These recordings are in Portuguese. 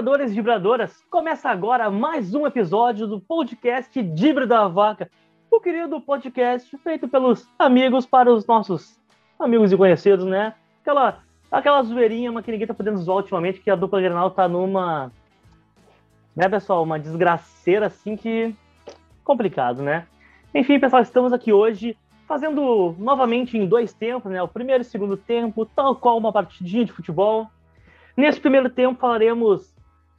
Vibradores e vibradoras, começa agora mais um episódio do podcast Dibra da Vaca, o querido podcast feito pelos amigos para os nossos amigos e conhecidos, né? Aquela, aquela zoeirinha, mas que ninguém tá podendo zoar ultimamente, que a dupla Grenal tá numa. Né, pessoal? Uma desgraceira assim que. complicado, né? Enfim, pessoal, estamos aqui hoje fazendo novamente em dois tempos, né? O primeiro e o segundo tempo, tal qual uma partidinha de futebol. Nesse primeiro tempo falaremos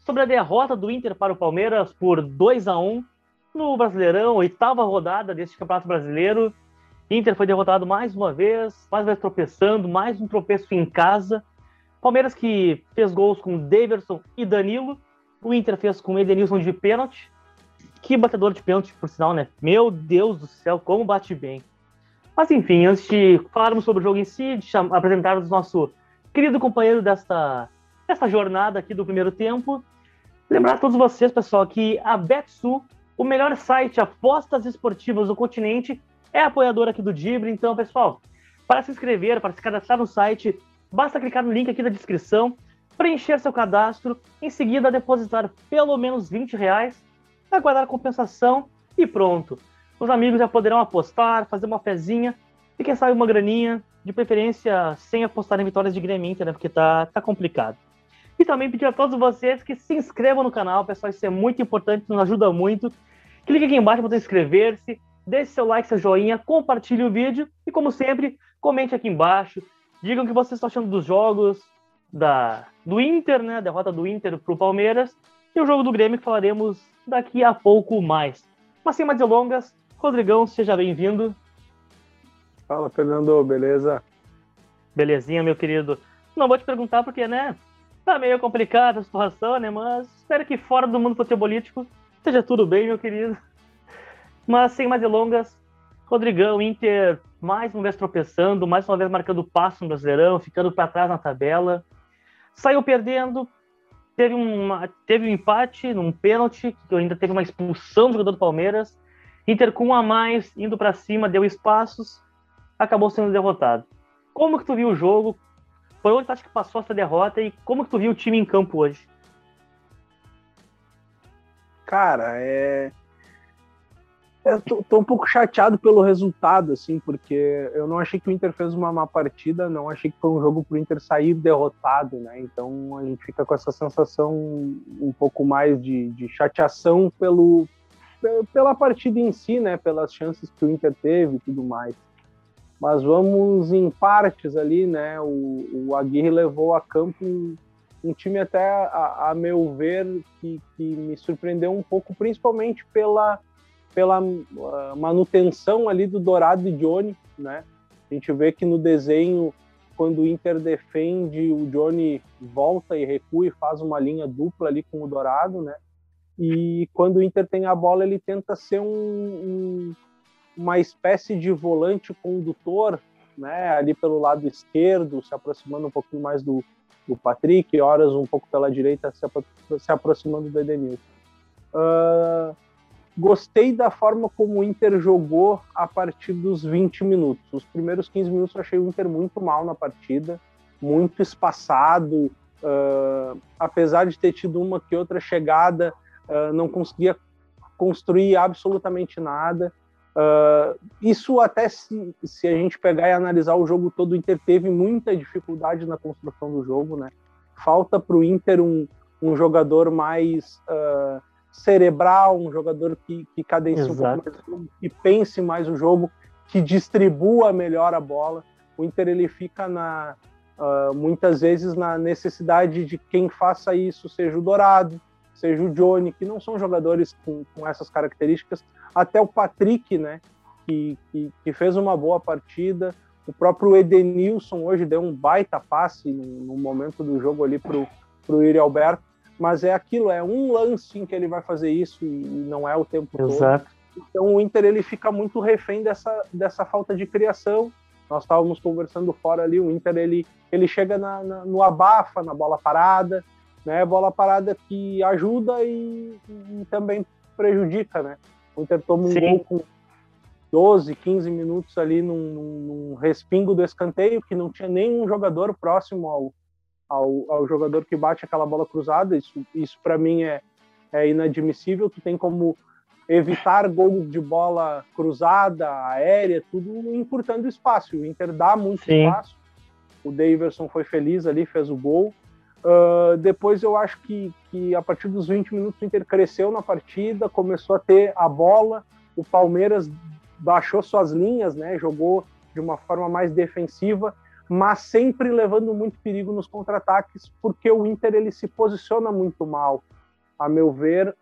sobre a derrota do Inter para o Palmeiras por 2 a 1 no Brasileirão, oitava rodada deste Campeonato Brasileiro. Inter foi derrotado mais uma vez, mais uma vez tropeçando, mais um tropeço em casa. Palmeiras que fez gols com Daverson e Danilo. O Inter fez com Edenilson de pênalti. Que batedor de pênalti, por sinal, né? Meu Deus do céu, como bate bem. Mas enfim, antes de falarmos sobre o jogo em si, de apresentarmos nosso querido companheiro desta, desta jornada aqui do primeiro tempo, lembrar a todos vocês, pessoal, que a Betsu, o melhor site apostas esportivas do continente, é apoiador aqui do Dibre. Então, pessoal, para se inscrever, para se cadastrar no site, basta clicar no link aqui da descrição, preencher seu cadastro, em seguida depositar pelo menos 20 reais, aguardar a compensação e pronto os amigos já poderão apostar, fazer uma fezinha e quem sabe uma graninha, de preferência sem apostar em vitórias de Grêmio Inter, né? Porque tá, tá complicado. E também pedir a todos vocês que se inscrevam no canal, pessoal, isso é muito importante, nos ajuda muito. Clique aqui embaixo para inscrever-se, deixe seu like, seu joinha, compartilhe o vídeo e, como sempre, comente aqui embaixo. Digam o que vocês estão achando dos jogos da, do Inter, né? A derrota do Inter para o Palmeiras e o jogo do Grêmio que falaremos daqui a pouco mais. Mas sem mais delongas, Rodrigão, seja bem-vindo. Fala, Fernando, beleza? Belezinha, meu querido. Não vou te perguntar porque, né, tá meio complicada a situação, né, mas espero que fora do mundo futebolístico esteja tudo bem, meu querido. Mas sem mais delongas, Rodrigão, Inter, mais uma vez tropeçando, mais uma vez marcando passo no Brasileirão, ficando para trás na tabela. Saiu perdendo, teve, uma, teve um empate num pênalti, que ainda teve uma expulsão do jogador do Palmeiras. Inter com um a mais, indo para cima, deu espaços, acabou sendo derrotado. Como que tu viu o jogo? Por onde tu acha que passou essa derrota e como que tu viu o time em campo hoje? Cara, é. Eu tô, tô, um pouco chateado pelo resultado, assim, porque eu não achei que o Inter fez uma má partida, não achei que foi um jogo pro Inter sair derrotado, né? Então a gente fica com essa sensação um pouco mais de, de chateação pelo, pela partida em si, né, pelas chances que o Inter teve e tudo mais. Mas vamos em partes ali, né? O, o Aguirre levou a campo um, um time até, a, a, meu ver, que, que me surpreendeu um pouco, principalmente pela, pela uh, manutenção ali do Dourado e Johnny, né? A gente vê que no desenho, quando o Inter defende, o Johnny volta e recua e faz uma linha dupla ali com o Dourado, né? E quando o Inter tem a bola, ele tenta ser um, um, uma espécie de volante condutor, né, ali pelo lado esquerdo, se aproximando um pouquinho mais do, do Patrick, horas um pouco pela direita, se, se aproximando do Edenilson. Uh, gostei da forma como o Inter jogou a partir dos 20 minutos. Os primeiros 15 minutos eu achei o Inter muito mal na partida, muito espaçado, uh, apesar de ter tido uma que outra chegada, uh, não conseguia construir absolutamente nada. Uh, isso até se, se, a gente pegar e analisar o jogo todo, o Inter teve muita dificuldade na construção do jogo, né? Falta para o Inter um, um, jogador mais uh, cerebral, um jogador que, que cadencie um pouco mais, que pense mais o jogo, que distribua melhor a bola. O Inter ele fica na, uh, muitas vezes na necessidade de quem faça isso seja o Dourado, seja o Johnny, que não são jogadores com, com essas características, até o Patrick, né, que, que, que, fez uma boa partida, o próprio Edenilson hoje deu um baita passe no, no momento do jogo ali pro, pro Yuri Alberto, mas é aquilo, é um lance em que ele vai fazer isso e, e não é o tempo Exato. todo. Então o Inter ele fica muito refém dessa, dessa falta de criação. Nós estávamos conversando fora ali, o Inter ele, ele chega na, na, no abafa, na bola parada, né? Bola parada que ajuda e, e também prejudica, né? O Inter toma um Sim. gol com 12, 15 minutos ali num, num, respingo do escanteio, que não tinha nenhum jogador próximo ao, ao, ao jogador que bate aquela bola cruzada. Isso, isso para mim é, é inadmissível. Tu tem como evitar gols de bola cruzada, aérea, tudo encurtando espaço. O Inter dá muito Sim. espaço. O Daverson foi feliz ali, fez o gol. Uh, depois eu acho que, que a partir dos 20 minutos o Inter cresceu na partida, começou a ter a bola, o Palmeiras baixou suas linhas, né, jogou de uma forma mais defensiva, mas sempre levando muito perigo nos contra-ataques, porque o Inter ele se posiciona muito mal. A meu ver,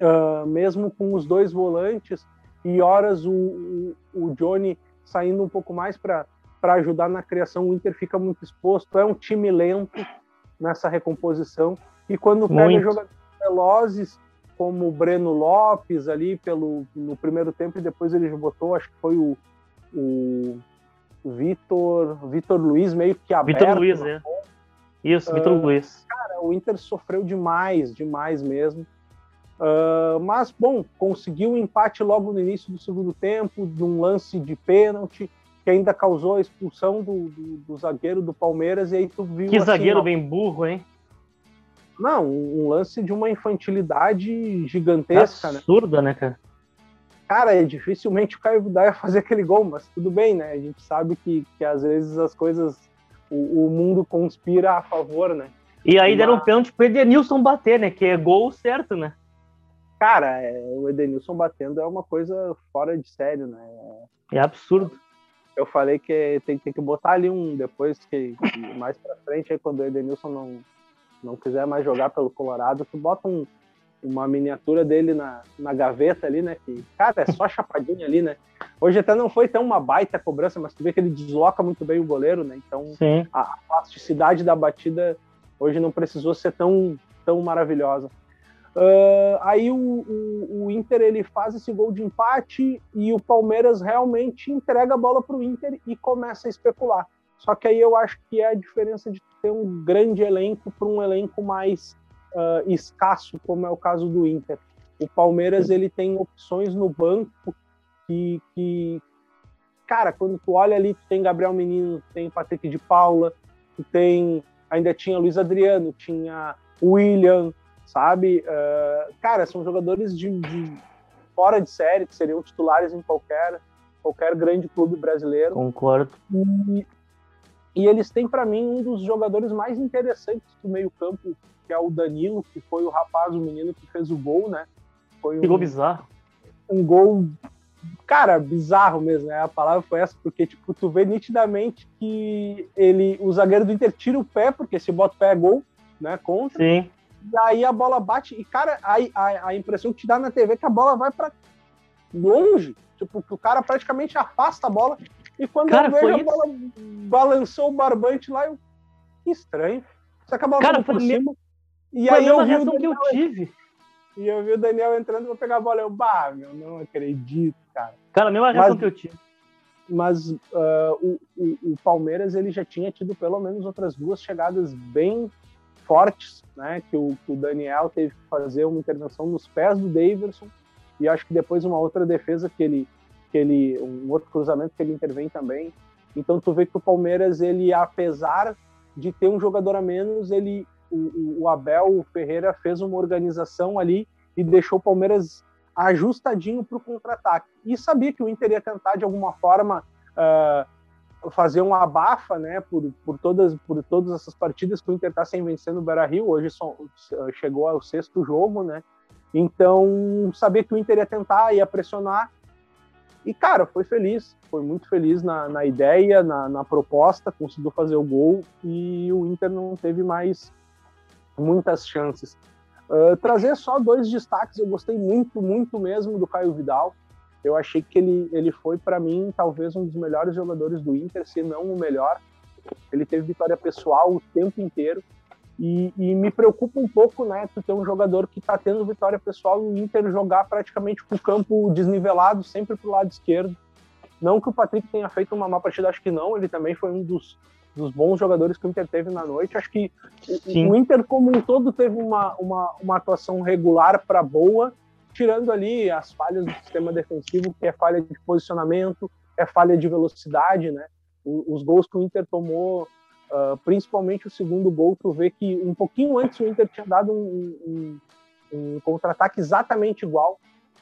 uh, mesmo com os dois volantes e horas o, o, o Johnny saindo um pouco mais para ajudar na criação, o Inter fica muito exposto. É um time lento nessa recomposição e quando pega muito. jogadores velozes como o Breno Lopes ali pelo no primeiro tempo e depois ele botou, acho que foi o, o Vitor Vitor Luiz meio que aberto. Vitor Luiz, é. Isso, Vitor uh, Luiz. Cara, o Inter sofreu demais, demais mesmo. Uh, mas, bom, conseguiu o um empate logo no início do segundo tempo, num lance de pênalti, que ainda causou a expulsão do, do, do zagueiro do Palmeiras, e aí tu viu. Que assim, zagueiro ó, bem burro, hein? Não, um lance de uma infantilidade gigantesca, né? Absurda, né, cara? Cara, é dificilmente o Caio Vidal ia fazer aquele gol, mas tudo bem, né? A gente sabe que, que às vezes as coisas, o, o mundo conspira a favor, né? E aí mas... deram um pênalti pro Edenilson bater, né? Que é gol certo, né? Cara, é, o Edenilson batendo é uma coisa fora de sério, né? É absurdo. Eu falei que tem, tem que botar ali um depois que, mais para frente, aí quando o Edenilson não, não quiser mais jogar pelo Colorado, tu bota um, uma miniatura dele na, na gaveta ali, né? Que, cara, é só chapadinha ali, né? Hoje até não foi tão uma baita cobrança, mas tu vê que ele desloca muito bem o goleiro, né? Então Sim. a plasticidade da batida hoje não precisou ser tão, tão maravilhosa. Uh, aí o, o, o, Inter ele faz esse gol de empate e o Palmeiras realmente entrega a bola para o Inter e começa a especular. Só que aí eu acho que é a diferença de ter um grande elenco para um elenco mais uh, escasso, como é o caso do Inter. O Palmeiras ele tem opções no banco que, que cara, quando tu olha ali, tu tem Gabriel Menino, tem Patrick de Paula, tu tem ainda tinha Luiz Adriano, tinha William, sabe? Uh, cara, são jogadores de, de, fora de série, que seriam titulares em qualquer, qualquer grande clube brasileiro. Concordo. E, e eles têm, para mim, um dos jogadores mais interessantes do meio-campo, que é o Danilo, que foi o rapaz, o menino que fez o gol, né? Foi um, que gol bizarro. Um gol, cara, bizarro mesmo, né? A palavra foi essa, porque, tipo, tu vê nitidamente que ele, o zagueiro do Inter tira o pé, porque se bota o pé é gol, né? Contra. Sim. E aí a bola bate, e cara, a, a, a impressão que te dá na TV é que a bola vai para longe. Tipo, que o cara praticamente afasta a bola. E quando cara, eu vejo a isso? bola balançou o barbante lá, eu. Que estranho. Só que a bola cara, foi por cima. E aí eu vi reação Daniel, que eu tive. E eu vi o Daniel entrando pra pegar a bola. Eu, bah, meu, não acredito, cara. Cara, a mesma reação mas, que eu tive. Mas uh, o, o, o Palmeiras ele já tinha tido pelo menos outras duas chegadas bem fortes, né? Que o, que o Daniel teve que fazer uma intervenção nos pés do Davidson e acho que depois uma outra defesa que ele, que ele, um outro cruzamento que ele intervém também. Então tu vê que o Palmeiras ele, apesar de ter um jogador a menos, ele, o, o Abel Ferreira fez uma organização ali e deixou o Palmeiras ajustadinho para o contra-ataque. E sabia que o Inter ia tentar de alguma forma uh, fazer um abafa, né, por, por todas por todas essas partidas que o Inter está sem vencer no Beira-Rio, hoje só, chegou ao sexto jogo, né? Então, sabia que o Inter ia tentar, ia pressionar. E, cara, foi feliz, foi muito feliz na, na ideia, na, na proposta, conseguiu fazer o gol e o Inter não teve mais muitas chances. Uh, trazer só dois destaques, eu gostei muito, muito mesmo do Caio Vidal. Eu achei que ele, ele foi, para mim, talvez um dos melhores jogadores do Inter, se não o melhor. Ele teve vitória pessoal o tempo inteiro. E, e me preocupa um pouco, né, tu ter um jogador que está tendo vitória pessoal e o Inter jogar praticamente com o campo desnivelado, sempre pro lado esquerdo. Não que o Patrick tenha feito uma má partida, acho que não. Ele também foi um dos, dos bons jogadores que o Inter teve na noite. Acho que Sim. o Inter, como um todo, teve uma, uma, uma atuação regular para boa tirando ali as falhas do sistema defensivo, que é falha de posicionamento, é falha de velocidade, né? Os gols que o Inter tomou uh, principalmente o segundo gol, tu vê que um pouquinho antes o Inter tinha dado um, um, um contra-ataque exatamente igual,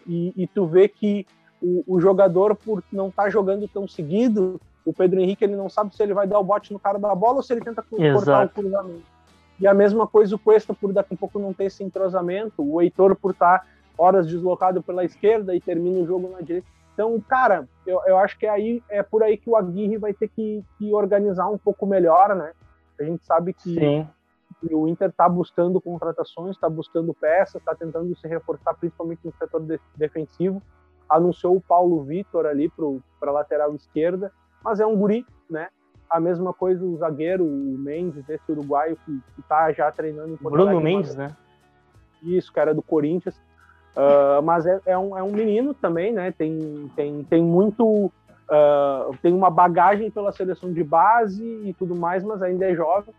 e, e, tu vê que o, o jogador, por não estar tá jogando tão seguido, o Pedro Henrique ele não sabe se ele vai dar o bote no cara da bola ou se ele tenta Exato. cortar o cruzamento. E a mesma coisa o Cuesta por daqui a pouco não ter esse entrosamento, o Heitor por estar tá horas deslocado pela esquerda e termina o jogo na direita. Então, cara, eu, eu acho que aí é por aí que o Aguirre vai ter que, que organizar um pouco melhor, né? A gente sabe que, que o Inter está buscando contratações, está buscando peças, está tentando se reforçar, principalmente no setor de, defensivo. Anunciou o Paulo Vitor ali para a lateral esquerda, mas é um guri, né? A mesma coisa o zagueiro, o Mendes, esse uruguaio que está já treinando em Porto Bruno Mendes, né? Isso, cara do Corinthians. Uh, mas é, é, um, é um menino também, né? Tem, tem, tem muito. Uh, tem uma bagagem pela seleção de base e tudo mais, mas ainda é jovem.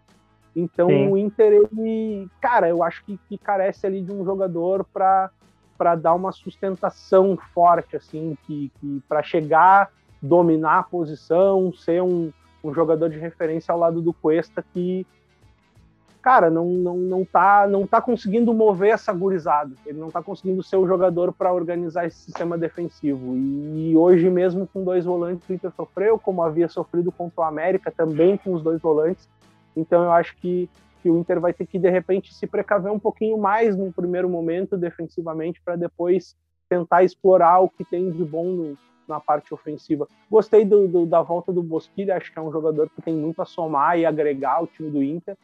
Então Sim. o Inter, ele, cara, eu acho que, que carece ali de um jogador para para dar uma sustentação forte, assim, que, que para chegar, dominar a posição, ser um, um jogador de referência ao lado do Cuesta que cara, não, não, não, tá, não tá conseguindo mover essa gurizada. Ele não tá conseguindo ser o jogador para organizar esse sistema defensivo. E hoje mesmo com dois volantes o Inter sofreu, como havia sofrido contra o América também com os dois volantes. Então eu acho que, que o Inter vai ter que de repente se precaver um pouquinho mais no primeiro momento defensivamente para depois tentar explorar o que tem de bom no, na parte ofensiva. Gostei do, do, da volta do Bosquilha, acho que é um jogador que tem muito a somar e agregar ao time do Inter.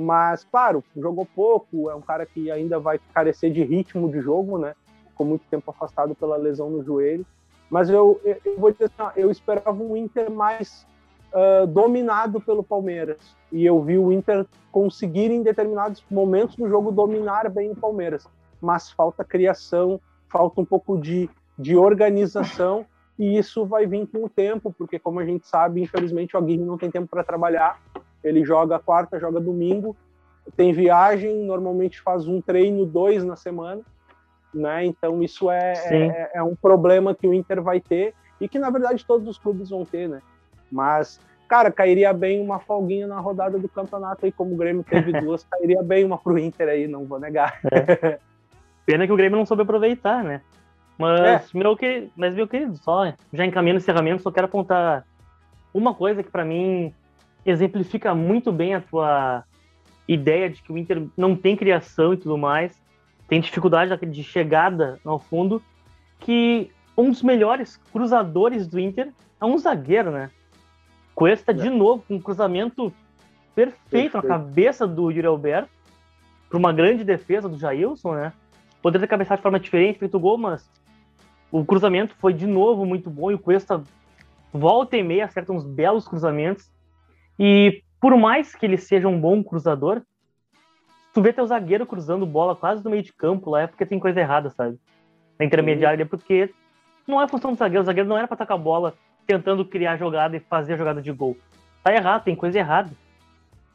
Mas, claro, jogou pouco, é um cara que ainda vai carecer de ritmo de jogo, né? Ficou muito tempo afastado pela lesão no joelho. Mas eu, eu vou dizer assim, eu esperava um Inter mais uh, dominado pelo Palmeiras. E eu vi o Inter conseguir, em determinados momentos do jogo, dominar bem o Palmeiras. Mas falta criação, falta um pouco de, de organização. E isso vai vir com o tempo, porque, como a gente sabe, infelizmente o Aguirre não tem tempo para trabalhar ele joga quarta, joga domingo, tem viagem, normalmente faz um treino, dois na semana, né? Então isso é, é, é, um problema que o Inter vai ter e que na verdade todos os clubes vão ter, né? Mas, cara, cairia bem uma folguinha na rodada do campeonato aí, como o Grêmio teve duas, cairia bem uma pro Inter aí, não vou negar. É. Pena que o Grêmio não soube aproveitar, né? Mas, é. meu, que, mas meu querido, só já encaminhando o encerramento, só quero apontar uma coisa que para mim exemplifica muito bem a tua ideia de que o Inter não tem criação e tudo mais, tem dificuldade de chegada ao fundo, que um dos melhores cruzadores do Inter é um zagueiro, né? Cuesta é. de novo com um cruzamento perfeito, perfeito, na cabeça do Yuri Alberto, para uma grande defesa do Jailson, né? Poderia ter cabeçado de forma diferente, feito gol, mas o cruzamento foi de novo muito bom e o Cuesta volta e meia acerta uns belos cruzamentos. E por mais que ele seja um bom cruzador, tu vê teu zagueiro cruzando bola quase no meio de campo lá, é porque tem coisa errada, sabe? Na intermediária, é porque não é função do zagueiro. O zagueiro não era pra atacar a bola tentando criar jogada e fazer a jogada de gol. Tá errado, tem coisa errada.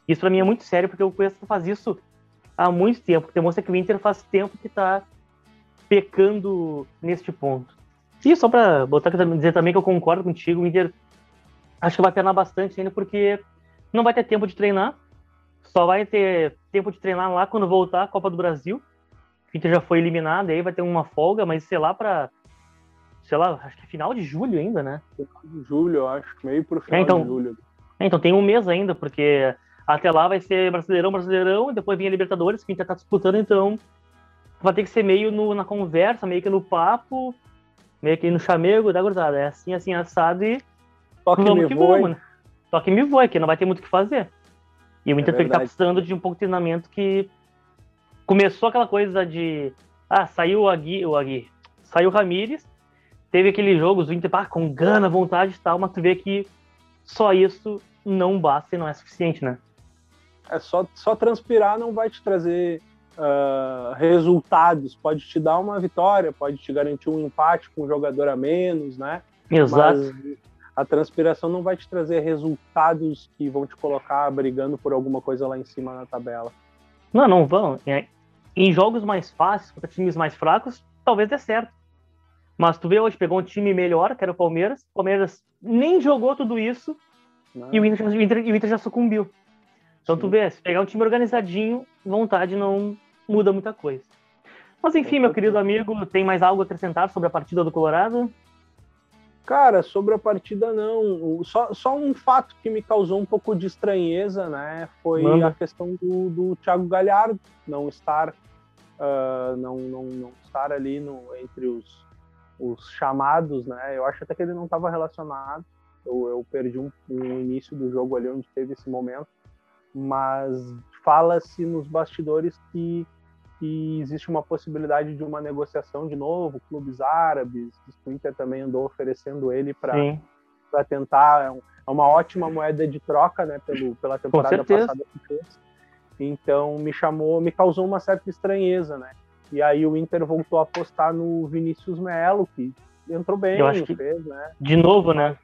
Isso para mim é muito sério, porque o Cuesta faz isso há muito tempo. Demonstra que o Inter faz tempo que tá pecando neste ponto. E só para botar dizer também que eu concordo contigo, o Inter acho que vai penar bastante ainda, porque não vai ter tempo de treinar, só vai ter tempo de treinar lá quando voltar a Copa do Brasil. O Inter já foi eliminado, aí vai ter uma folga, mas sei lá para sei lá, acho que é final de julho ainda, né? Final de julho, eu acho, meio pro final é, então, de julho. É, então tem um mês ainda, porque até lá vai ser Brasileirão, Brasileirão, e depois vem a Libertadores, que o Inter tá disputando, então vai ter que ser meio no, na conversa, meio que no papo, meio que no chamego da gurizada. É assim, assim, assado e Toque vamos que vamos, né? Só que me voa, que não vai ter muito o que fazer. E o Inter é tá precisando de um pouco de treinamento que começou aquela coisa de ah, saiu o Agui, o Agui saiu o Ramires, teve aquele jogo, o Inter ah, com gana, vontade e tal, mas tu vê que só isso não basta e não é suficiente, né? É só, só transpirar não vai te trazer uh, resultados, pode te dar uma vitória, pode te garantir um empate com um jogador a menos, né? Exato. Mas a transpiração não vai te trazer resultados que vão te colocar brigando por alguma coisa lá em cima na tabela. Não, não vão. É, em jogos mais fáceis, contra times mais fracos, talvez dê certo. Mas tu vê hoje, pegou um time melhor, que era o Palmeiras. O Palmeiras nem jogou tudo isso não. e o Inter, o, Inter, o Inter já sucumbiu. Então Sim. tu vê, se pegar um time organizadinho, vontade não muda muita coisa. Mas enfim, meu querido amigo, tem mais algo a acrescentar sobre a partida do Colorado? Cara, sobre a partida não. Só, só um fato que me causou um pouco de estranheza, né? Foi Manda. a questão do, do Thiago Galhardo não estar, uh, não, não, não estar ali no, entre os, os chamados, né? Eu acho até que ele não estava relacionado. Eu, eu perdi um, um, início do jogo ali onde teve esse momento, mas fala-se nos bastidores que que existe uma possibilidade de uma negociação de novo, clubes árabes, o Inter também andou oferecendo ele para tentar, é, é uma ótima moeda de troca, né, pelo, pela temporada passada que fez. Então me chamou, me causou uma certa estranheza, né? E aí o Inter voltou a apostar no Vinícius Melo, que entrou bem, Eu acho que fez, né? De novo, né?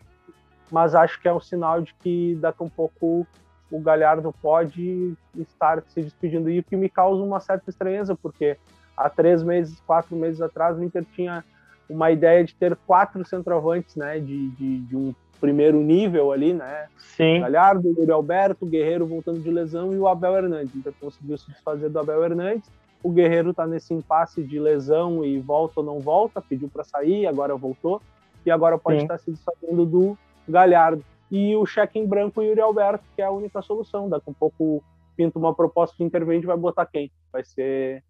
Mas acho que é um sinal de que daqui a um pouco o Galhardo pode estar se despedindo. E o que me causa uma certa estranheza, porque há três meses, quatro meses atrás, o Inter tinha uma ideia de ter quatro centroavantes, né, de, de, de um primeiro nível ali, né? Sim. Galhardo, Yuri Alberto, Guerreiro voltando de lesão e o Abel Hernandes. Então conseguiu se desfazer do Abel Hernandes. O Guerreiro está nesse impasse de lesão e volta ou não volta, pediu para sair, agora voltou. E agora pode Sim. estar se desfazendo do Galhardo e o cheque em branco Yuri Alberto, que é a única solução. Daqui a um pouco pinta uma proposta de intervente, vai botar quem? Vai ser,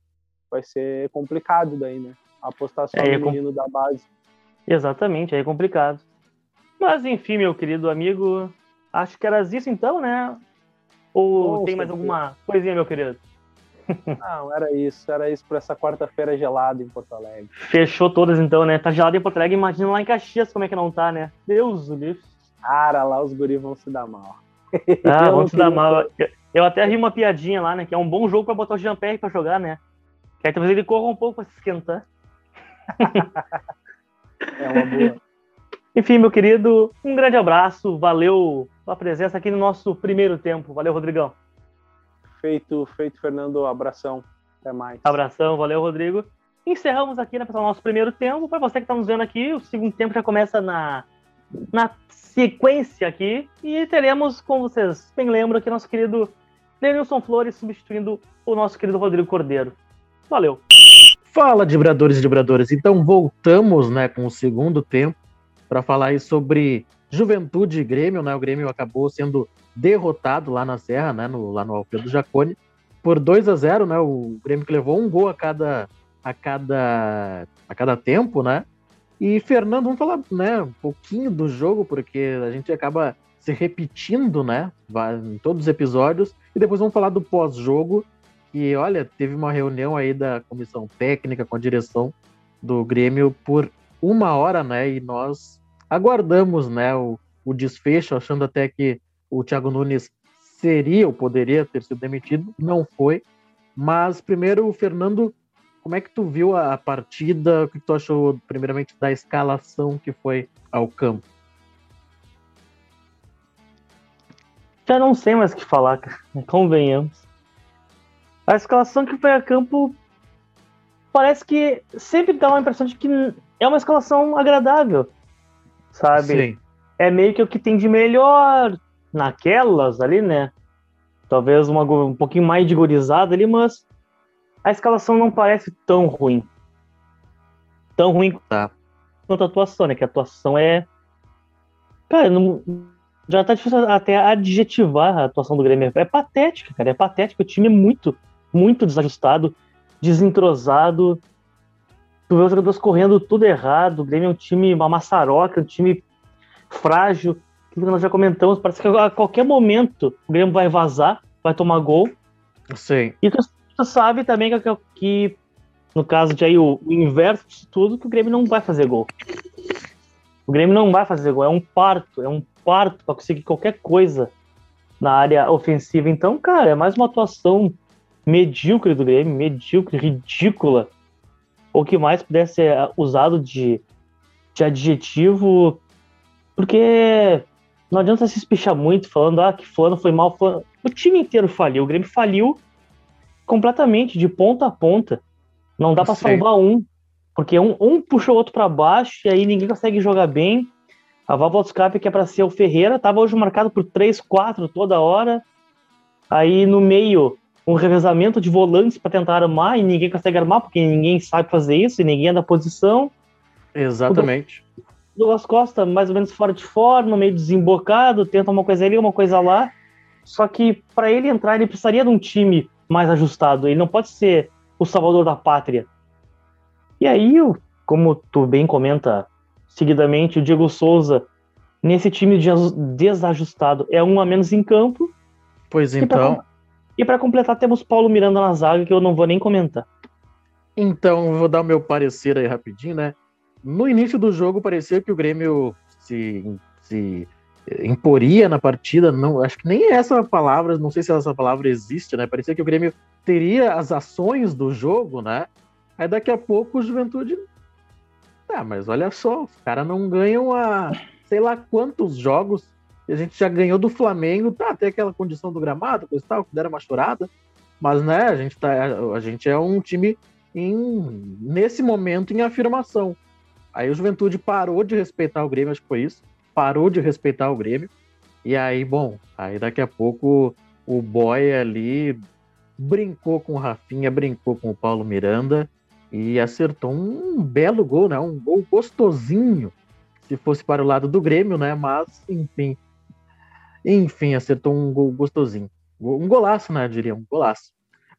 vai ser complicado daí, né? Apostar só é, no é menino da base. Exatamente, aí é complicado. Mas enfim, meu querido amigo, acho que era isso então, né? Ou Nossa, tem mais alguma coisinha, meu querido? Não, era isso, era isso para essa quarta-feira gelada em Porto Alegre. Fechou todas então, né? Tá gelado em Porto Alegre, imagina lá em Caxias como é que não tá, né? Deus do livro. Cara, lá os guris vão se dar mal. Ah, vão se dar mal. Eu até ri uma piadinha lá, né? Que é um bom jogo para botar o Jean-Pierre pra jogar, né? Que aí talvez ele corra um pouco pra se esquentar. é uma boa. Enfim, meu querido, um grande abraço. Valeu a presença aqui no nosso primeiro tempo. Valeu, Rodrigão. Feito, feito, Fernando. Abração. Até mais. Abração, valeu, Rodrigo. Encerramos aqui, né, pessoal, nosso primeiro tempo. Para você que está nos vendo aqui, o segundo tempo já começa na na sequência aqui. E teremos, como vocês bem lembram, aqui nosso querido Denilson Flores substituindo o nosso querido Rodrigo Cordeiro. Valeu! Fala, vibradores e vibradoras. Então voltamos né, com o segundo tempo para falar aí sobre Juventude e Grêmio. Né? O Grêmio acabou sendo derrotado lá na Serra, né, no, lá no Alfredo Jacone, por 2 a 0 né? O Grêmio que levou um gol a cada, a cada, a cada tempo, né? E, Fernando, vamos falar né, um pouquinho do jogo, porque a gente acaba se repetindo, né? Em todos os episódios. E depois vamos falar do pós-jogo. E olha, teve uma reunião aí da comissão técnica com a direção do Grêmio por uma hora, né? E nós aguardamos, né, o, o desfecho, achando até que o Thiago Nunes seria ou poderia ter sido demitido. Não foi. Mas primeiro o Fernando como é que tu viu a partida? O que tu achou, primeiramente, da escalação que foi ao campo? Já não sei mais o que falar, cara. Convenhamos. A escalação que foi a campo parece que sempre dá uma impressão de que é uma escalação agradável, sabe? Sim. É meio que o que tem de melhor naquelas ali, né? Talvez uma, um pouquinho mais de gorizada ali, mas a escalação não parece tão ruim. Tão ruim tá. quanto a atuação, né? Que a atuação é. Cara, não... já tá difícil até adjetivar a atuação do Grêmio. É patética, cara. É patética. O time é muito, muito desajustado, desentrosado. Tu vê os jogadores correndo tudo errado. O Grêmio é um time, uma maçaroca, um time frágil. Que nós já comentamos. Parece que a qualquer momento o Grêmio vai vazar, vai tomar gol. Sim. E tu tu sabe também que, que no caso de aí o, o, inverso de tudo, que o Grêmio não vai fazer gol. O Grêmio não vai fazer gol, é um parto, é um parto para conseguir qualquer coisa na área ofensiva. Então, cara, é mais uma atuação medíocre do Grêmio, medíocre, ridícula. Ou que mais pudesse ser usado de, de adjetivo, porque não adianta se espichar muito falando ah, que fulano foi mal. Fulano. O time inteiro faliu, o Grêmio faliu completamente, de ponta a ponta. Não dá para salvar um, porque um, um puxa o outro para baixo e aí ninguém consegue jogar bem. A válvula de escape, que é para ser o Ferreira, estava hoje marcado por 3, 4 toda hora. Aí no meio, um revezamento de volantes para tentar armar e ninguém consegue armar porque ninguém sabe fazer isso e ninguém é da posição. Exatamente. O Douglas Costa, mais ou menos fora de forma, meio desembocado, tenta uma coisa ali, uma coisa lá. Só que para ele entrar, ele precisaria de um time mais ajustado. Ele não pode ser o salvador da pátria. E aí, como tu bem comenta seguidamente, o Diego Souza, nesse time desajustado, é um a menos em campo. Pois então. E para completar, temos Paulo Miranda na zaga, que eu não vou nem comentar. Então, vou dar o meu parecer aí rapidinho, né? No início do jogo, parecia que o Grêmio se, se imporia na partida, não, acho que nem essa palavra, não sei se essa palavra existe, né? Parecia que o Grêmio teria as ações do jogo, né? Aí daqui a pouco o Juventude. Tá, mas olha só, os caras não ganham a sei lá quantos jogos a gente já ganhou do Flamengo, tá, até aquela condição do gramado, coisa tal, que deram uma chorada, mas né, a gente, tá, a gente é um time em, nesse momento em afirmação. Aí o Juventude parou de respeitar o Grêmio, acho que foi isso parou de respeitar o Grêmio. E aí, bom, aí daqui a pouco o boy ali brincou com o Rafinha, brincou com o Paulo Miranda e acertou um belo gol, né? Um gol gostosinho, se fosse para o lado do Grêmio, né? Mas, enfim, enfim, acertou um gol gostosinho. Um golaço, né? Eu diria, um golaço.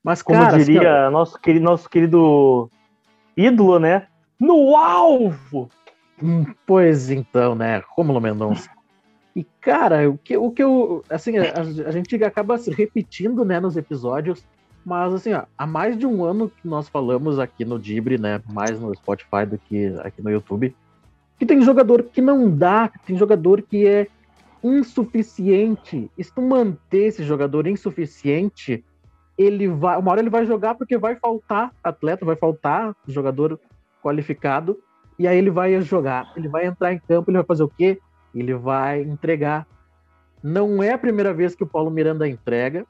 Mas, Como cara, diria assim, nosso, querido, nosso querido ídolo, né? No alvo! Hum, pois então, né? Romulo Mendonça. E, cara, o que, o que eu. Assim, a, a, gente acaba se repetindo, né, nos episódios, mas, assim, ó, há mais de um ano que nós falamos aqui no Dibre, né? Mais no Spotify do que aqui no YouTube, que tem jogador que não dá, tem jogador que é insuficiente. E se tu manter esse jogador insuficiente, ele vai. Uma hora ele vai jogar porque vai faltar atleta, vai faltar jogador qualificado e aí ele vai jogar, ele vai entrar em campo, ele vai fazer o quê? Ele vai entregar. Não é a primeira vez que o Paulo Miranda entrega.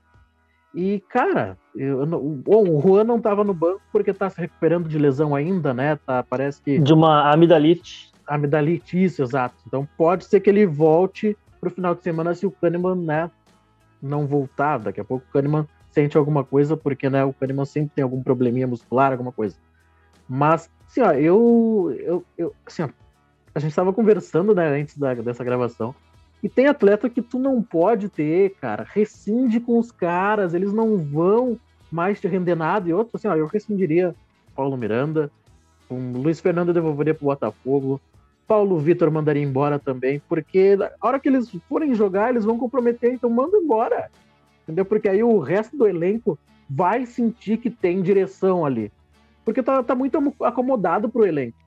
E, cara, eu, bom, o Juan não estava no banco porque está se recuperando de lesão ainda, né? Tá, parece que. De uma amidalite. Amidalite, isso, exato. Então pode ser que ele volte para o final de semana se o Kahneman, né, não voltar. Daqui a pouco o Kahneman sente alguma coisa, porque né, o Kahneman sempre tem algum probleminha muscular, alguma coisa. Mas Assim, ó, eu, eu, eu assim, ó, a gente estava conversando, né, antes da, dessa gravação, e tem atleta que tu não pode ter, cara, rescinde com os caras, eles não vão mais te render nada, e outro, assim, ó, eu rescindiria Paulo Miranda, um Luiz Fernando devolveria pro Botafogo, Paulo Vitor mandaria embora também, porque a hora que eles forem jogar, eles vão comprometer, então manda embora. Entendeu? Porque aí o resto do elenco vai sentir que tem direção ali porque tá, tá muito acomodado pro elenco.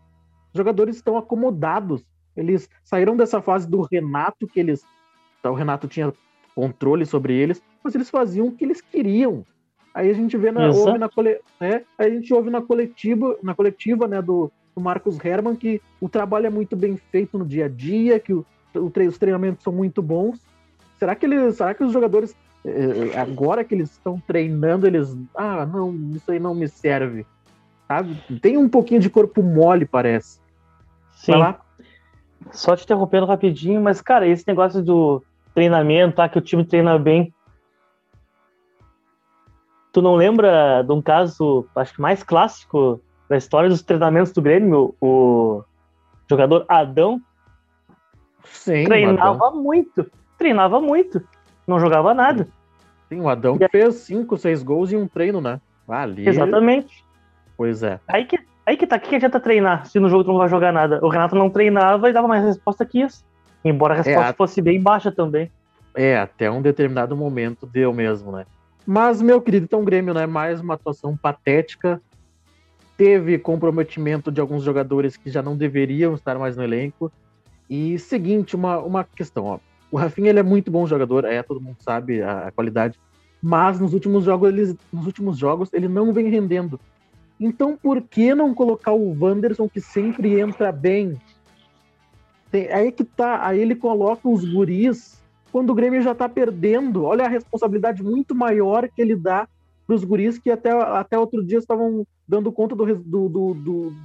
Os jogadores estão acomodados. Eles saíram dessa fase do Renato, que eles. Tá, o Renato tinha controle sobre eles, mas eles faziam o que eles queriam. Aí a gente vê na, ouve na, é, a gente ouve na coletiva, na coletiva né, do, do Marcos Herman que o trabalho é muito bem feito no dia a dia, que o, o os treinamentos são muito bons. Será que eles, será que os jogadores eh, agora que eles estão treinando, eles, ah, não, isso aí não me serve sabe? Tem um pouquinho de corpo mole, parece. Sim. Só te interrompendo rapidinho, mas, cara, esse negócio do treinamento, tá? Que o time treina bem. Tu não lembra de um caso, acho que mais clássico da história dos treinamentos do Grêmio? O jogador Adão Sim, treinava Adão. muito. Treinava muito. Não jogava nada. Sim, o Adão e fez cinco, seis gols em um treino, né? Ali... Exatamente. Pois é. Aí que, aí que tá, o que adianta treinar se no jogo tu não vai jogar nada? O Renato não treinava e dava mais resposta que isso. Embora a resposta é, fosse bem baixa também. É, até um determinado momento deu mesmo, né? Mas, meu querido, então o Grêmio, né? Mais uma atuação patética. Teve comprometimento de alguns jogadores que já não deveriam estar mais no elenco. E seguinte, uma, uma questão, ó. O Rafinha ele é muito bom jogador, é, todo mundo sabe a, a qualidade. Mas nos últimos jogos, ele, nos últimos jogos, ele não vem rendendo. Então por que não colocar o Wanderson que sempre entra bem? Tem, aí que tá, aí ele coloca os guris quando o Grêmio já tá perdendo. Olha a responsabilidade muito maior que ele dá para os guris que até, até outro dia estavam dando conta do, do, do, do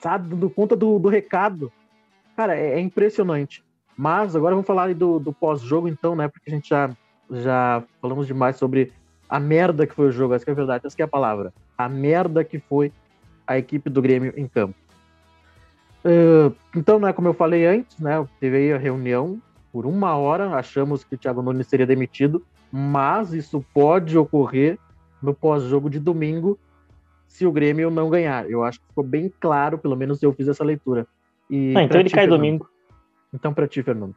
sabe, conta do, do recado. Cara, é, é, impressionante. Mas agora vamos falar do, do pós-jogo, então, né? Porque a gente já já falamos demais sobre a merda que foi o jogo, essa que é a verdade, essa é a palavra. A merda que foi a equipe do Grêmio em campo. Uh, então, né, como eu falei antes, né, teve aí a reunião por uma hora, achamos que o Thiago Nunes seria demitido, mas isso pode ocorrer no pós-jogo de domingo se o Grêmio não ganhar. Eu acho que ficou bem claro, pelo menos eu fiz essa leitura. E ah, então ele ti, cai Fernando. domingo. Então para ti, Fernando.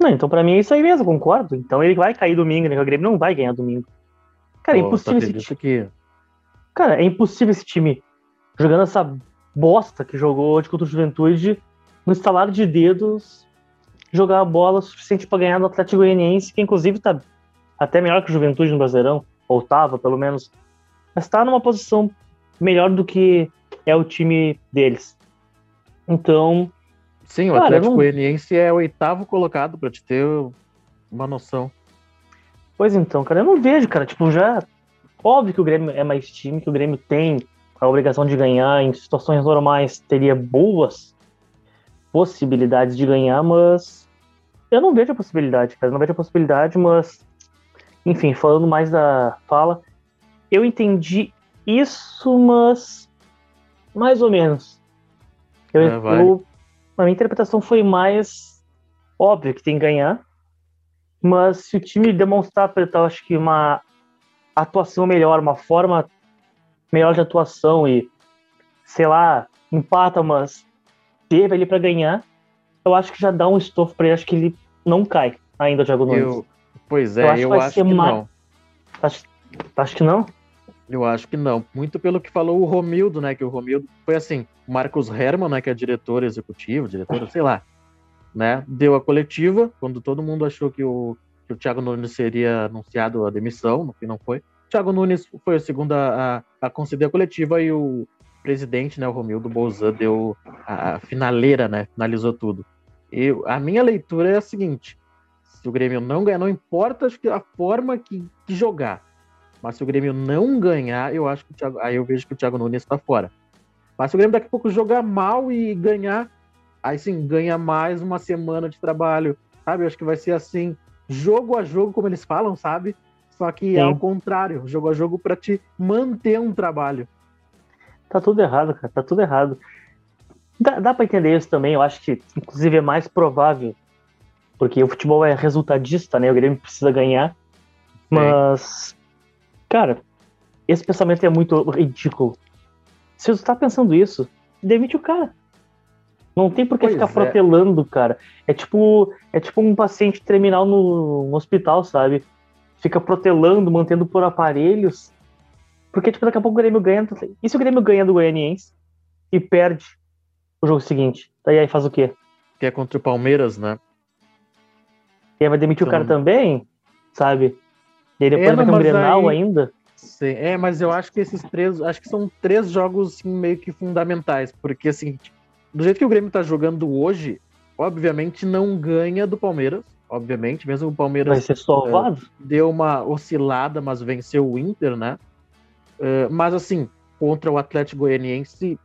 Não, então para mim é isso aí mesmo, concordo. Então ele vai cair domingo, né? O Grêmio não vai ganhar domingo. Cara, é impossível esse time. Que... Cara, é impossível esse time jogando essa bosta que jogou hoje contra o Juventude no estalar de dedos jogar a bola suficiente para ganhar no Atlético Goianiense, que inclusive tá até melhor que o Juventude no Brasileirão, ou tava, pelo menos. Mas tá numa posição melhor do que é o time deles. Então. Sim, o cara, Atlético não... Goianiense é o oitavo colocado, para te ter uma noção. Pois então, cara, eu não vejo, cara. Tipo, já. Óbvio que o Grêmio é mais time, que o Grêmio tem a obrigação de ganhar. Em situações normais, teria boas possibilidades de ganhar, mas. Eu não vejo a possibilidade, cara. Eu não vejo a possibilidade, mas. Enfim, falando mais da fala, eu entendi isso, mas. Mais ou menos. Eu, é, eu, a minha interpretação foi mais óbvio que tem que ganhar, mas se o time demonstrar, eu acho que uma atuação melhor, uma forma melhor de atuação e, sei lá, empata, mas teve ali para ganhar, eu acho que já dá um estofo para ele, acho que ele não cai ainda, o Thiago Nunes. Eu, pois é, eu acho, eu que, acho que não. Acho, acho que não? Eu acho que não. Muito pelo que falou o Romildo, né? Que o Romildo foi assim, o Marcos Herman, né? Que é diretor executivo, diretor, sei lá, né? Deu a coletiva, quando todo mundo achou que o, que o Thiago Nunes seria anunciado a demissão, no fim não foi. O Thiago Nunes foi o segundo a, a conceder a coletiva e o presidente, né, o Romildo Bolzan, deu a, a finaleira, né? Finalizou tudo. E a minha leitura é a seguinte: se o Grêmio não ganhar, não importa acho que a forma que, que jogar mas se o Grêmio não ganhar, eu acho que Thiago, aí eu vejo que o Thiago Nunes está fora. Mas se o Grêmio daqui a pouco jogar mal e ganhar, aí sim, ganha mais uma semana de trabalho, sabe? Eu acho que vai ser assim, jogo a jogo, como eles falam, sabe? Só que sim. é ao contrário, jogo a jogo para te manter um trabalho. Tá tudo errado, cara, tá tudo errado. Dá, dá para entender isso também, eu acho que, inclusive, é mais provável, porque o futebol é resultadista, né? O Grêmio precisa ganhar, mas Cara, esse pensamento é muito ridículo. Se você tá pensando isso, demite o cara. Não tem por que pois ficar é. protelando, cara. É tipo, é tipo um paciente terminal no, no, hospital, sabe? Fica protelando, mantendo por aparelhos. Porque, tipo, daqui a pouco o Grêmio ganha. E se o Grêmio ganha do Goianiense e perde o jogo seguinte? Daí aí faz o quê? Que é contra o Palmeiras, né? E aí vai demitir então... o cara também, sabe? E aí depois é, vai ter um Grenal aí... ainda. Sim, é, mas eu acho que esses três, acho que são três jogos assim, meio que fundamentais, porque assim, do jeito que o Grêmio tá jogando hoje, obviamente não ganha do Palmeiras, obviamente, mesmo o Palmeiras vai ser. Uh, deu uma oscilada, mas venceu o Inter, né? Uh, mas assim, contra o Atlético Goianiense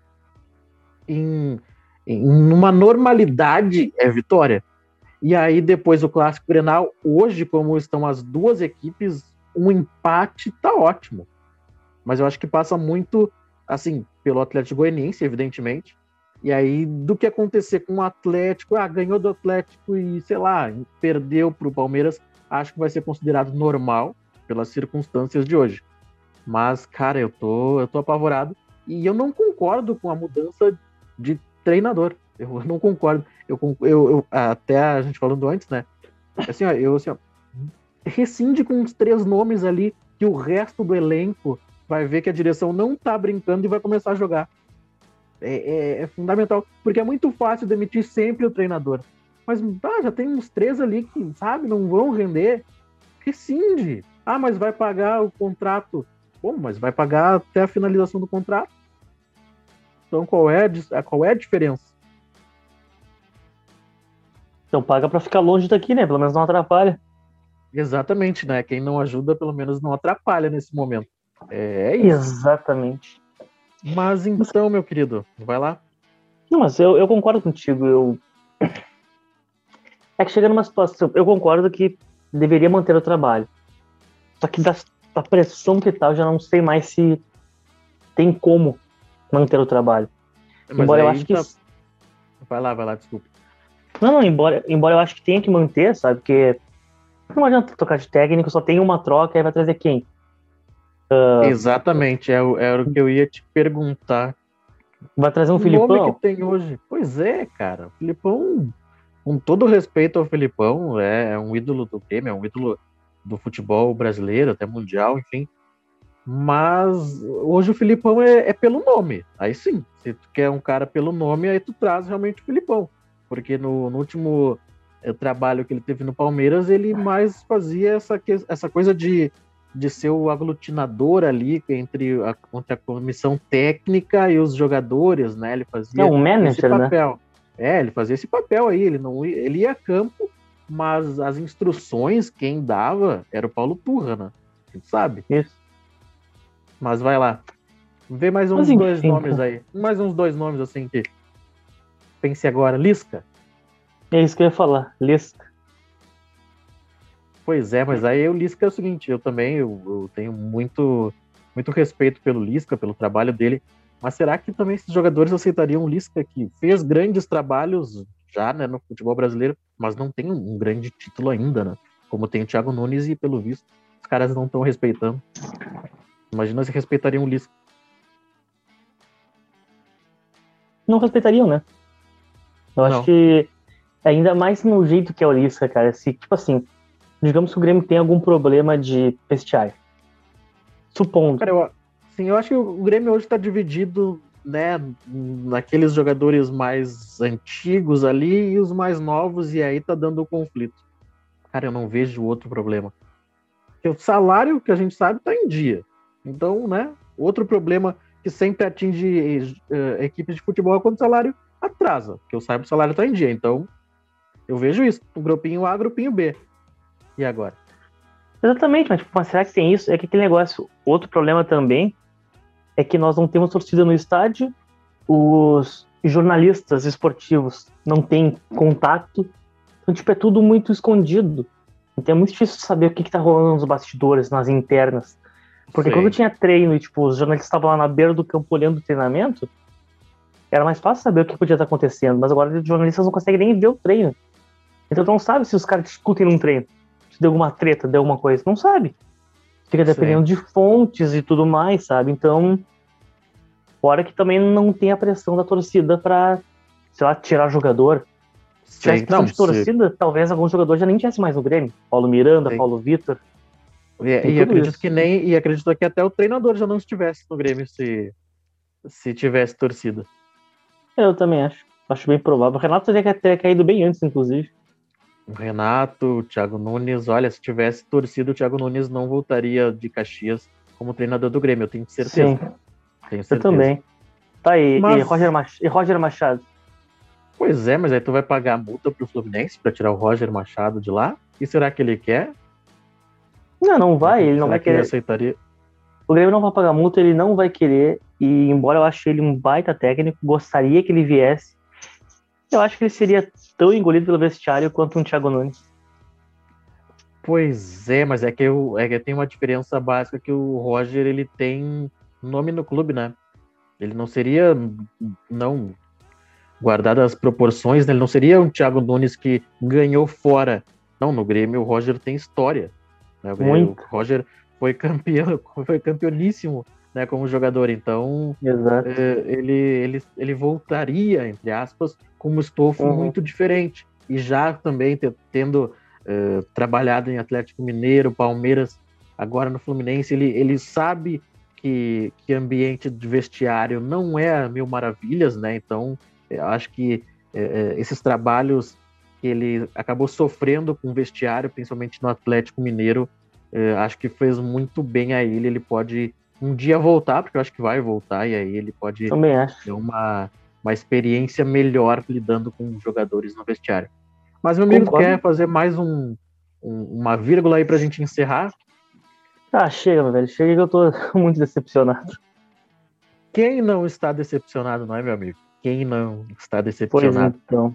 em, em uma normalidade é vitória. E aí, depois do Clássico Grenal, hoje, como estão as duas equipes, um empate tá ótimo. Mas eu acho que passa muito, assim, pelo Atlético Goianiense, evidentemente. E aí, do que acontecer com o Atlético, ah, ganhou do Atlético e, sei lá, perdeu para o Palmeiras, acho que vai ser considerado normal pelas circunstâncias de hoje. Mas, cara, eu tô, eu tô apavorado e eu não concordo com a mudança de treinador. Eu não concordo. Eu, eu, eu, até a gente falando antes, né? Assim, ó, eu assim, ó, rescinde com uns três nomes ali que o resto do elenco vai ver que a direção não tá brincando e vai começar a jogar. É, é, é fundamental, porque é muito fácil demitir sempre o treinador. Mas ah, já tem uns três ali que, sabe, não vão render. Rescinde. Ah, mas vai pagar o contrato. Bom, mas vai pagar até a finalização do contrato. Então qual é, qual é a diferença? Então paga para ficar longe daqui, né? Pelo menos não atrapalha. Exatamente, né? Quem não ajuda, pelo menos não atrapalha nesse momento. É, é isso. Exatamente. Mas então, meu querido, vai lá. Não, mas eu, eu concordo contigo. Eu... É que chega numa situação. Eu concordo que deveria manter o trabalho. Só que da, da pressão que tá, eu já não sei mais se tem como manter o trabalho. Mas embora eu acho que. tá- Vai lá, vai lá, desculpa. Não, não, embora, embora eu acho que tenha que manter, sabe? Porque não adianta trocar de técnico, só tem uma troca, aí vai trazer quem? Exatamente, é, o- era o que eu ia te perguntar. Vai trazer um o nome Filipão? que tem hoje. Pois é, cara. O Filipão, com todo respeito ao Filipão, é, é um ídolo do Grêmio, é um ídolo do futebol brasileiro, até mundial, enfim. Mas hoje o Filipão é, é pelo nome. Aí sim, se tu quer um cara pelo nome, aí tu traz realmente o Filipão. Porque no, no último eh, trabalho que ele teve no Palmeiras, ele mais fazia essa, essa coisa de, de ser o aglutinador ali entre a, entre a comissão técnica e os jogadores, né? Ele fazia É um esse manager, né? papel. É, ele fazia esse papel aí, ele não ia- ele ia a campo, mas as instruções quem dava era o Paulo Turra, né? A gente sabe. Isso. Mas vai lá. Vê mais uns Mas dois enfim, nomes cara. aí. Mais uns dois nomes assim que pense agora, Lisca. É isso que eu ia falar. Lisca. Pois é, mas aí o Lisca é o seguinte, eu também eu, eu tenho muito muito respeito pelo Lisca, pelo trabalho dele, mas será que também esses jogadores aceitariam o Lisca que fez grandes trabalhos já, né, no futebol brasileiro, mas não tem um, grande título ainda, né? Como tem o Thiago Nunes e pelo visto os caras não estão respeitando. Imagina se respeitariam o Lisca. Não respeitariam, né? Eu acho Não. que ainda mais no jeito que é o Lisca, cara. Se, tipo assim, digamos que o Grêmio tem algum problema de vestiário. Supondo. Cara, eu, sim, eu acho que o Grêmio hoje está dividido, né, naqueles jogadores mais antigos ali e os mais novos, e aí tá dando o conflito. Cara, eu não vejo outro problema. Porque o salário, que a gente sabe, tá em dia. Então, né, outro problema que sempre atinge eh, equipes de futebol é quando o salário atrasa. Porque eu saiba o salário tá em dia. Então, eu vejo isso. O grupinho A, grupinho B. E agora? Exatamente, mas, tipo, mas será que tem isso? É que aquele negócio. Outro problema também é que nós não temos torcida no estádio, os jornalistas esportivos não têm contato, então, tipo, é tudo muito escondido. Então é muito difícil saber o que, que tá rolando nos bastidores, nas internas. Porque Sim. quando tinha treino e, tipo, os jornalistas estavam lá na beira do campo olhando o treinamento, era mais fácil saber o que podia estar acontecendo, mas agora os jornalistas não conseguem nem ver o treino. Então tu não sabe se os caras discutem num treino, se deu alguma treta, deu alguma coisa, não sabe. Fica dependendo de fontes e tudo mais, sabe? Então, fora que também não tem a pressão da torcida pra, sei lá, tirar jogador. Se tivesse Sim, pressão não, de se- torcida, talvez alguns jogadores já nem tivessem mais no Grêmio. Paulo Miranda, Sim. Paulo Vitor. E, e acredito isso. que nem e acredito que até o treinador já não estivesse no Grêmio se se tivesse torcida. Eu também acho. Acho bem provável. O Renato teria que ter caído bem antes, inclusive. O Renato, o Thiago Nunes, olha, se tivesse torcida, o Thiago Nunes não voltaria de Caxias como treinador do Grêmio, eu tenho certeza. Sim, Tenho eu certeza. também. Tá aí. E, Mas- Roger Mach- e Roger Machado? Pois é, mas aí tu vai pagar a multa pro Fluminense pra tirar o Roger Machado de lá? E será que ele quer? Não, não vai. Ele não Será vai que ele querer. aceitaria? O Grêmio não vai pagar multa, ele não vai querer. E embora eu ache ele um baita técnico, gostaria que ele viesse. Eu acho que ele seria tão engolido pelo vestiário quanto um Thiago Nunes. Pois é, mas é que, eu, é que tem uma diferença básica que o Roger ele tem nome no clube, né? Ele não seria, não guardado as proporções, né? ele não seria um Thiago Nunes que ganhou fora. Não, no Grêmio o Roger tem história. Né? O, Grêmio- o Roger foi campeão, foi campeoníssimo, né, como jogador. Então Exato. eh, ele, ele, ele voltaria, entre aspas, com um estofo Uhum. muito diferente. E já também te- tendo eh, trabalhado em Atlético Mineiro, Palmeiras, agora no Fluminense, ele, ele sabe que, que ambiente de vestiário não é a mil maravilhas, né? Então, acho que eh, esses trabalhos que ele acabou sofrendo com o vestiário, principalmente no Atlético Mineiro, eh, acho que fez muito bem a ele. Ele pode um dia voltar, porque eu acho que vai voltar, e aí ele pode Também acho. ter uma, uma experiência melhor lidando com jogadores no vestiário. Mas, meu amigo, Concordo. quer fazer mais um, um- uma vírgula aí pra gente encerrar? Ah, chega, meu velho. Chega que eu tô muito decepcionado. Quem não está decepcionado, não é, meu amigo? Quem não está Pois decepcionado? então.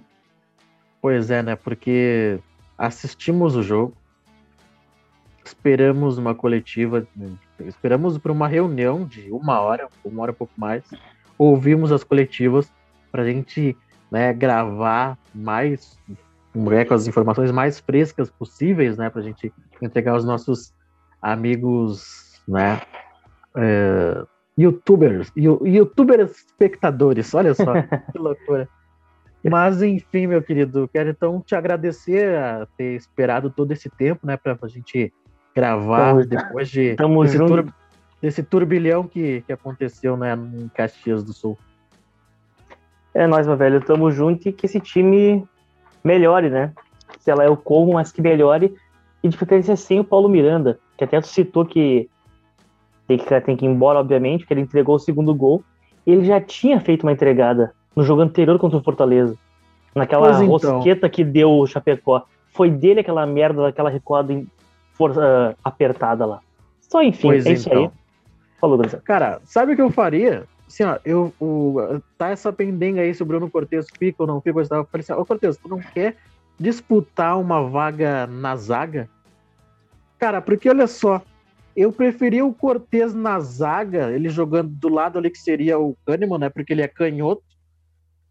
Pois é, né? Porque assistimos o jogo, esperamos uma coletiva, esperamos para uma reunião de uma hora, uma hora um pouco mais, ouvimos as coletivas para a gente né, gravar mais, né, com as informações mais frescas possíveis, né, para a gente entregar aos nossos amigos, né, é, youtubers, youtubers espectadores, olha só, que loucura. Mas, enfim, meu querido, quero então te agradecer a ter esperado todo esse tempo, né, para a gente gravar Pô, depois de desse, tur desse, turbilhão que, que aconteceu, né, em Caxias do Sul. É nóis, meu velho, tamo junto e que esse time melhore, né? Se ela é o como, mas que melhore. E de preferência sem o Paulo Miranda, que até tu citou que tem que, tem que ir embora, obviamente, porque ele entregou o segundo gol. Ele já tinha feito uma entregada no jogo anterior contra o Fortaleza. Naquela então. rosqueta que deu o Chapecó. Foi dele aquela merda, daquela recuada em força, uh, apertada lá. Só enfim, pois é isso então. aí. Falou, Brasil. Cara, sabe o que eu faria? Assim, ó, eu, o, tá essa pendenga aí se o Bruno Cortes fica ou não fica. Eu falei assim, ô Cortes, tu não quer disputar uma vaga na zaga? Cara, porque olha só, eu preferia o Cortez na zaga, ele jogando do lado ali que seria o Kahneman, né? Porque ele é canhoto,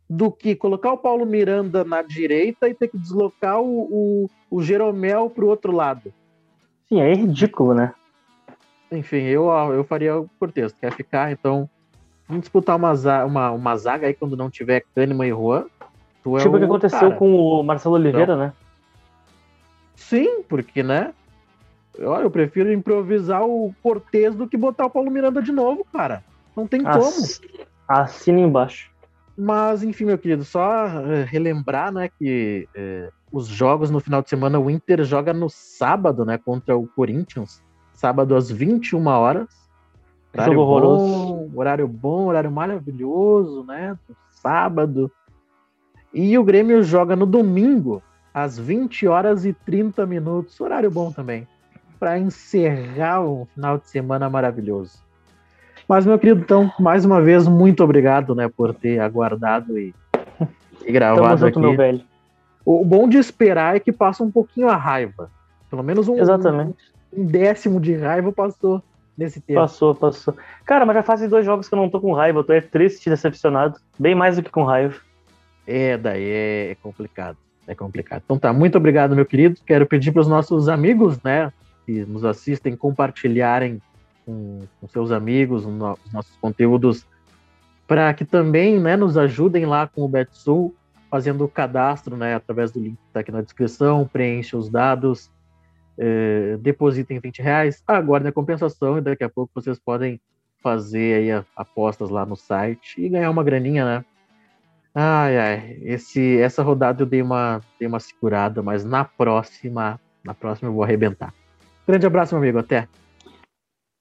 do que colocar o Paulo Miranda na direita e ter que deslocar o, o, o Jeromel pro outro lado. Sim, é ridículo, né? Enfim, eu, eu faria o Cortez. Quer ficar, então. Vamos disputar uma, uma, uma zaga aí quando não tiver Kahneman e Juan. Tu é tipo o que aconteceu cara. com o Marcelo Oliveira, então, né? Sim, porque, né? Olha, eu prefiro improvisar o Cortez do que botar o Paulo Miranda de novo, cara. Não tem Ass... como. Assina embaixo. Mas, enfim, meu querido, só eh, relembrar, né, que é, os jogos no final de semana, o Inter joga no sábado, né, contra o Corinthians. Sábado às 21 horas. Horário bom, horário bom, horário maravilhoso, né? Sábado. E o Grêmio joga no domingo, às 20 horas e 30 minutos. Horário bom também para encerrar um final de semana maravilhoso. Mas, meu querido, então, mais uma vez, muito obrigado né, por ter aguardado e, e gravado Tamo junto, aqui. Meu velho. O bom de esperar é que passa um pouquinho a raiva. Pelo menos um, Exatamente. um décimo de raiva passou nesse tempo. Passou, passou. Cara, mas já fazem dois jogos que eu não tô com raiva. Eu tô é triste, decepcionado. Bem mais do que com raiva. É, daí é, é complicado. É complicado. Então tá, muito obrigado, meu querido. Quero pedir para os nossos amigos, né, que nos assistem compartilharem com, com seus amigos os nossos conteúdos para que também né, nos ajudem lá com o BetSul, fazendo o cadastro né, através do link que está aqui na descrição, preencha os dados, eh, depositem 20 reais, aguardem a compensação e daqui a pouco vocês podem fazer aí apostas lá no site e ganhar uma graninha, né? Ai, ai, esse, essa rodada eu dei uma, dei uma segurada, mas na próxima, na próxima eu vou arrebentar. Grande abraço, meu amigo. Até.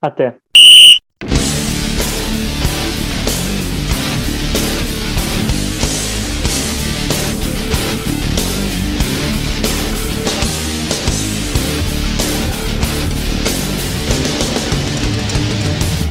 Até.